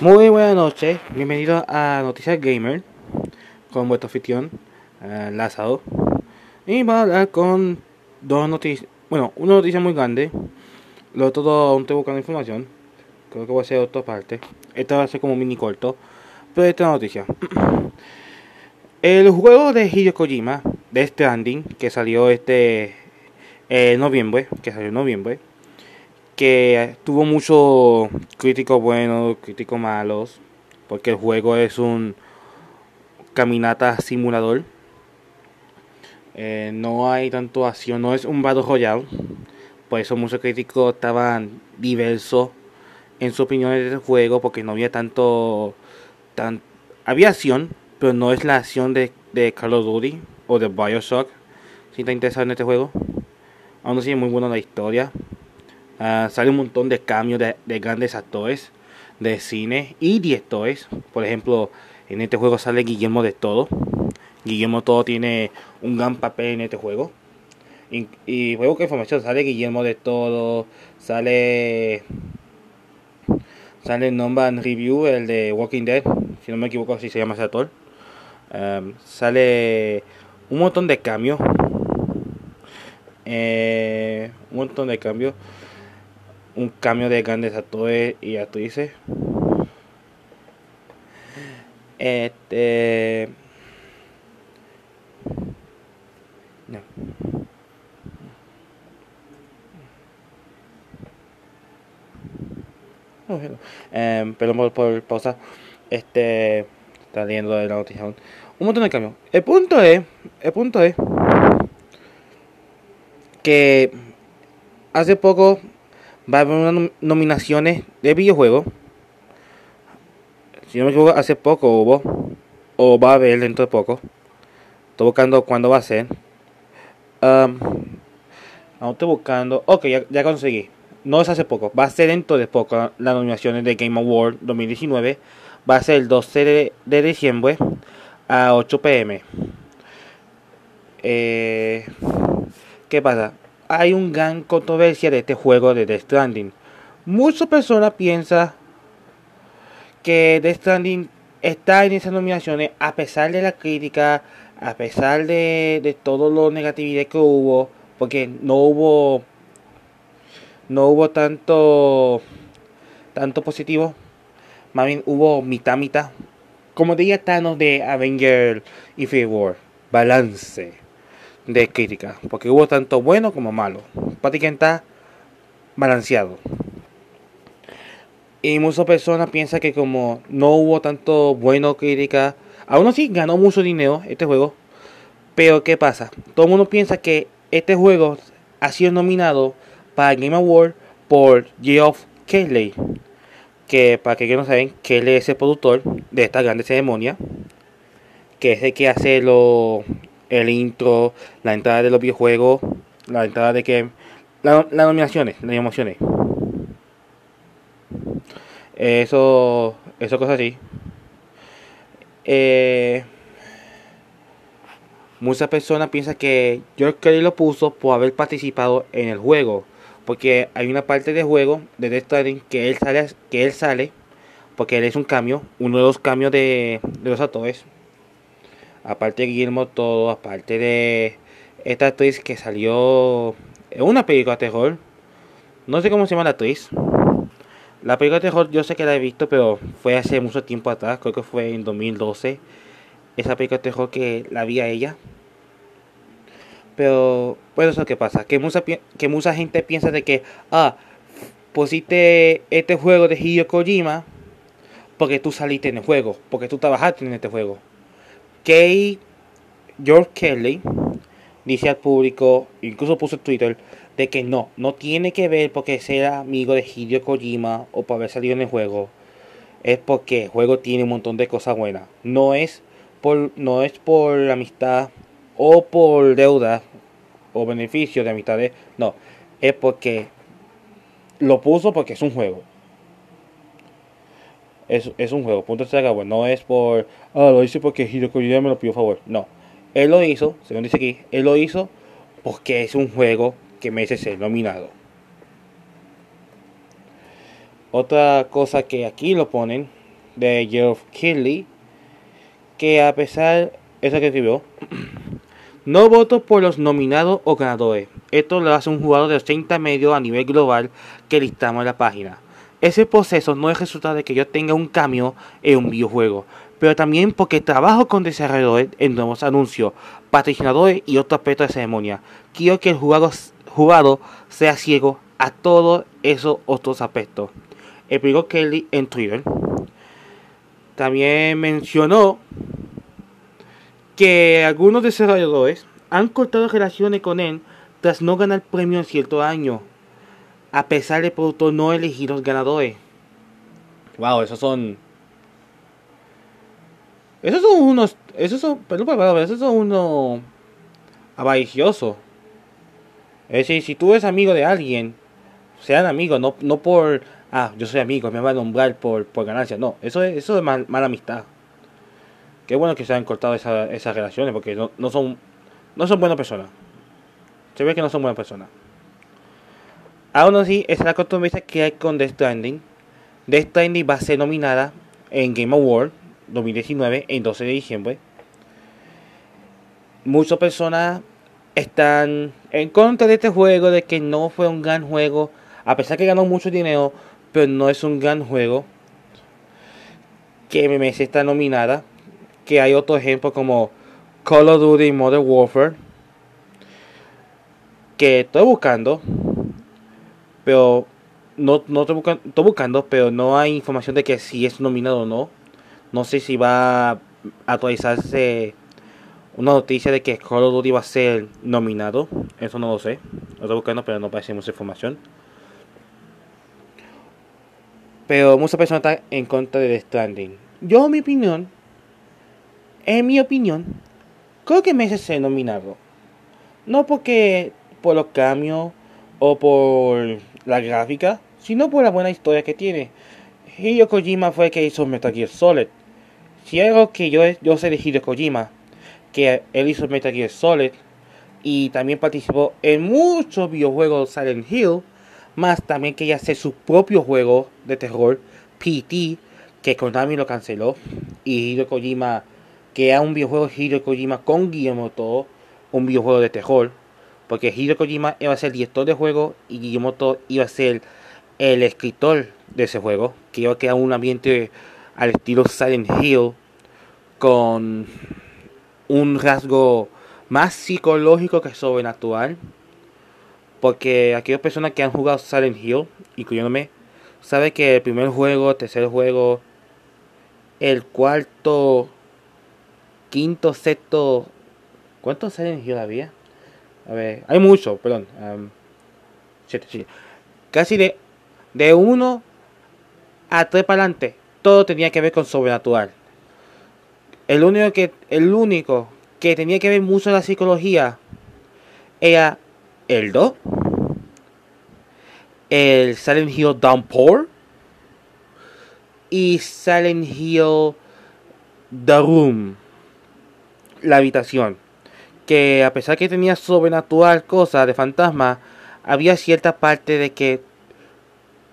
Muy buenas noches, bienvenidos a Noticias Gamer con vuestro anfitrión eh, Lázaro. Y vamos a hablar con dos noticias, bueno, una noticia muy grande, lo otro aún estoy buscando información, creo que voy a hacer otra parte. Esta va a ser como mini corto, pero esta noticia. El juego de Hideo Kojima, de Stranding, que salió este eh, noviembre, que salió en noviembre, que tuvo muchos críticos buenos, críticos malos, porque el juego es un caminata simulador. Eh, no hay tanto acción, no es un Battle Royale. Por eso muchos críticos estaban diversos en su opinión de este juego, porque no había tanto. Tan, había acción, pero no es la acción de, de Call of Duty o de Bioshock. Si está interesado en este juego, aún así es muy buena la historia. Uh, sale un montón de cambios de, de, grandes actores de cine y directores. Por ejemplo, en este juego sale Guillermo de Todo. Guillermo Todo tiene un gran papel en este juego. Y, y juego que información sale Guillermo de Todo, sale sale Nomban Review, el de Walking Dead, si no me equivoco así se llama ese actor. Um, sale un montón de cambios. Eh, un montón de cambios un cambio de grandes actores y actrices. Este. No. Oh, um, perdón por, por pausa. Este. Está leyendo de la noticia. Un montón de cambios. El punto es. El punto es. Que. Hace poco va a haber unas nominaciones de videojuegos. Si no me equivoco, hace poco hubo. O va a haber dentro de poco. Estoy buscando cuándo va a ser. Um, aún estoy buscando. Ok, ya, conseguí. No es hace poco. Va a ser dentro de poco las nominaciones de Game Award 2019. Va a ser el 12 de, de diciembre a 8 pm. Eh, ¿Qué pasa? Hay una gran controversia de este juego de Death Stranding. Muchas personas piensan que Death Stranding está en esas nominaciones a pesar de la crítica, a pesar de, de todo lo negatividad que hubo, porque no hubo no hubo tanto tanto positivo, más bien hubo mitad mitad, como diría Thanos de Avenger Infinity War, balance de crítica, porque hubo tanto bueno como malo. Prácticamente está balanceado. Y muchas personas piensan que como no hubo tanto bueno crítica, aún así ganó mucho dinero este juego. Pero ¿qué pasa? Todo el mundo piensa que este juego ha sido nominado para Game Award por Geoff Keighley. Que para que no saben, Keighley es el productor de esta grande ceremonia. Que es el que hace lo, el intro, la entrada de los videojuegos, la entrada de que. Las la nominaciones, las emociones. Eso. Eso cosas así. Eh, muchas personas piensan que George Kelly lo puso por haber participado en el juego. Porque hay una parte del juego de Death Stranding que él sale, que él sale porque él es un cambio, uno de los cambios de, de los actores aparte de Guillermo Todo, aparte de esta actriz que salió en una película de terror. No sé cómo se llama la actriz. La película de terror yo sé que la he visto, pero fue hace mucho tiempo atrás, creo que fue en 2012. Esa película de terror que la vi a ella. Pero, pues eso es que pasa, que mucha, que mucha gente piensa de que, ah, pusiste este juego de Hideo Kojima porque tú saliste en el juego, porque tú trabajaste en este juego. Kay George Kelly dice al público, incluso puso en Twitter, de que no, no tiene que ver porque sea amigo de Hideo Kojima o por haber salido en el juego. Es porque el juego tiene un montón de cosas buenas. No es por, no es por amistad o por deuda o beneficio de amistades. No, es porque lo puso porque es un juego es, un juego, punto se acabó. No es por, ah, lo hice porque Hideo me lo pidió favor. No, él lo hizo, según dice aquí, él lo hizo porque es un juego que merece ser nominado. Otra cosa que aquí lo ponen, de Geoff Keighley, que a pesar, eso que escribió, no voto por los nominados o ganadores. Esto lo hace un jugador de 80 medios a nivel global que listamos en la página. Ese proceso no es resultado de que yo tenga un cambio en un videojuego, pero también porque trabajo con desarrolladores en nuevos anuncios, patrocinadores y otros aspectos de ceremonia. Quiero que el jugador, jugado sea ciego a todos esos otros aspectos. Explicó Kelly en Twitter. También mencionó que algunos desarrolladores han cortado relaciones con él tras no ganar premio en cierto año, a pesar de productos no elegidos ganadores. Wow, esos son. Esos son unos. Esos son. Perdón, esos son unos. avariciosos. Es decir, si tú eres amigo de alguien, sean amigos, no, no por. Ah, yo soy amigo, me va a nombrar por, por ganancia. No, eso es, eso es mala amistad. Qué bueno que se han cortado esas relaciones porque no, no, son no son buenas personas. Se ve que no son buenas personas. Aún así, es la costumbre que hay con Death Stranding. Death Stranding va a ser nominada en Game Award 2019, en 12 de diciembre. Muchas personas están en contra de este juego, de que no fue un gran juego, a pesar que ganó mucho dinero, pero no es un gran juego. Que MMS está nominada que hay otros ejemplos como Call of Duty Modern Warfare que estoy buscando pero no, no estoy, buscando, estoy buscando pero no hay información de que si es nominado o no. No sé si va a actualizarse una noticia de que Call of Duty va a ser nominado. Eso no lo sé. Lo estoy buscando pero no aparece mucha información. Pero muchas personas están en contra de The Stranding. Yo mi opinión en mi opinión, creo que merece ser nominado. No porque por los cambios o por la gráfica, sino por la buena historia que tiene. Hideo Kojima fue el que hizo Metal Gear Solid. Si hay algo que yo, yo sé de Hideo Kojima, que él hizo Metal Gear Solid y también participó en muchos videojuegos Silent Hill, más también que ella hace su propio juego de terror, PT, que Konami lo canceló y Hideo Kojima que era un videojuego de Hideo Kojima con Guillermo Todo, un videojuego de terror, porque Hideo Kojima iba a ser el director de juego y Guillermo Todo iba a ser el escritor de ese juego, que iba a crear un ambiente al estilo Silent Hill con un rasgo más psicológico que sobrenatural. Porque aquellas personas que han jugado Silent Hill, incluyéndome, saben que el primer juego, el tercer juego, el cuarto quinto, sexto. ¿Cuántos Silent Hill había? A ver, hay muchos, perdón. Casi de, de uno a tres para adelante, todo tenía que ver con sobrenatural. El único que, el único que tenía que ver mucho la psicología era el 2, el Silent Hill Downpour y Silent Hill The Room la habitación. Que a pesar que tenía sobrenatural cosas de fantasma, había cierta parte de que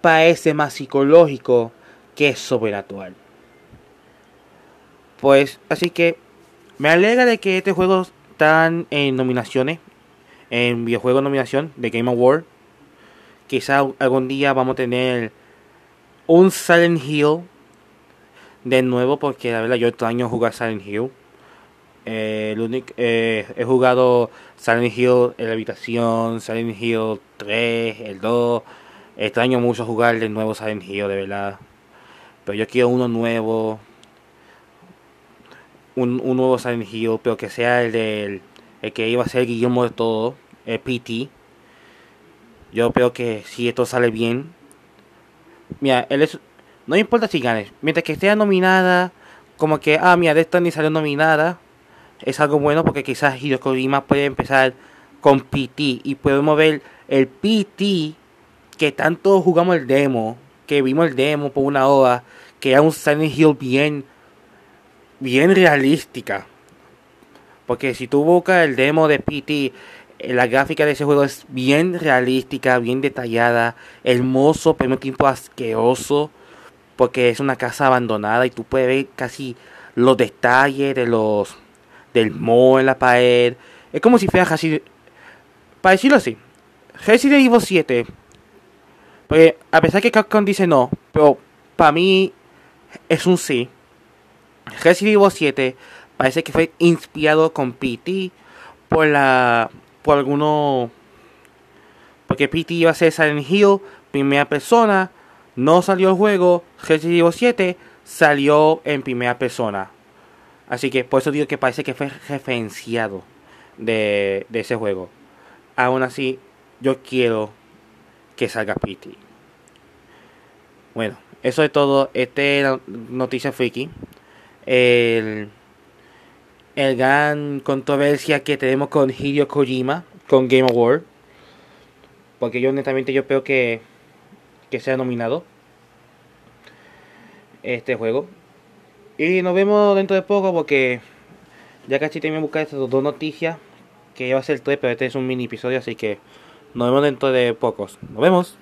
parece más psicológico que sobrenatural. Pues así que me alegra de que este juego está en nominaciones, en videojuego nominación de Game Award. Quizá algún día vamos a tener un Silent Hill de nuevo porque la verdad yo extraño jugar Silent Hill. Eh, el único, eh, he jugado Silent Hill en la habitación, Silent Hill 3, el 2. Extraño mucho jugar el nuevo Silent Hill, de verdad. Pero yo quiero uno nuevo. Un, un nuevo Silent Hill, pero que sea el del el que iba a ser Guillermo de todo, el PT. Yo creo que si esto sale bien. Mira, él es, no importa si ganes. Mientras que esté nominada, como que, ah, mira, de esta ni salió nominada es algo bueno porque quizás Hideo Kojima puede empezar con PT y podemos ver el PT que tanto jugamos el demo, que vimos el demo por una hora, que era un Silent Hill bien, bien realística. Porque si tú buscas el demo de PT, eh, la gráfica de ese juego es bien realística, bien detallada, hermoso, pero mismo tiempo asqueroso. porque es una casa abandonada y tú puedes ver casi los detalles de los del mo en la pared. Es como si fuera casi para decirlo así, Resident Evil 7 porque a pesar que Capcom dice no, pero para mí es un sí. Resident Evil 7 parece que fue inspirado con PT por la por alguno porque PT iba a ser Silent Hill primera persona no salió el juego Resident Evil 7 salió en primera persona así que por eso digo que parece que fue referenciado de, ese juego aún así yo quiero que salga PT bueno eso es todo este es noticia freaky el el gran controversia que tenemos con Hideo Kojima, con Game Award. Porque yo honestamente yo espero que, que sea nominado este juego. Y nos vemos dentro de poco porque ya casi que buscar estas dos noticias. Que va a ser tres, pero este es un mini episodio, así que nos vemos dentro de pocos. Nos vemos.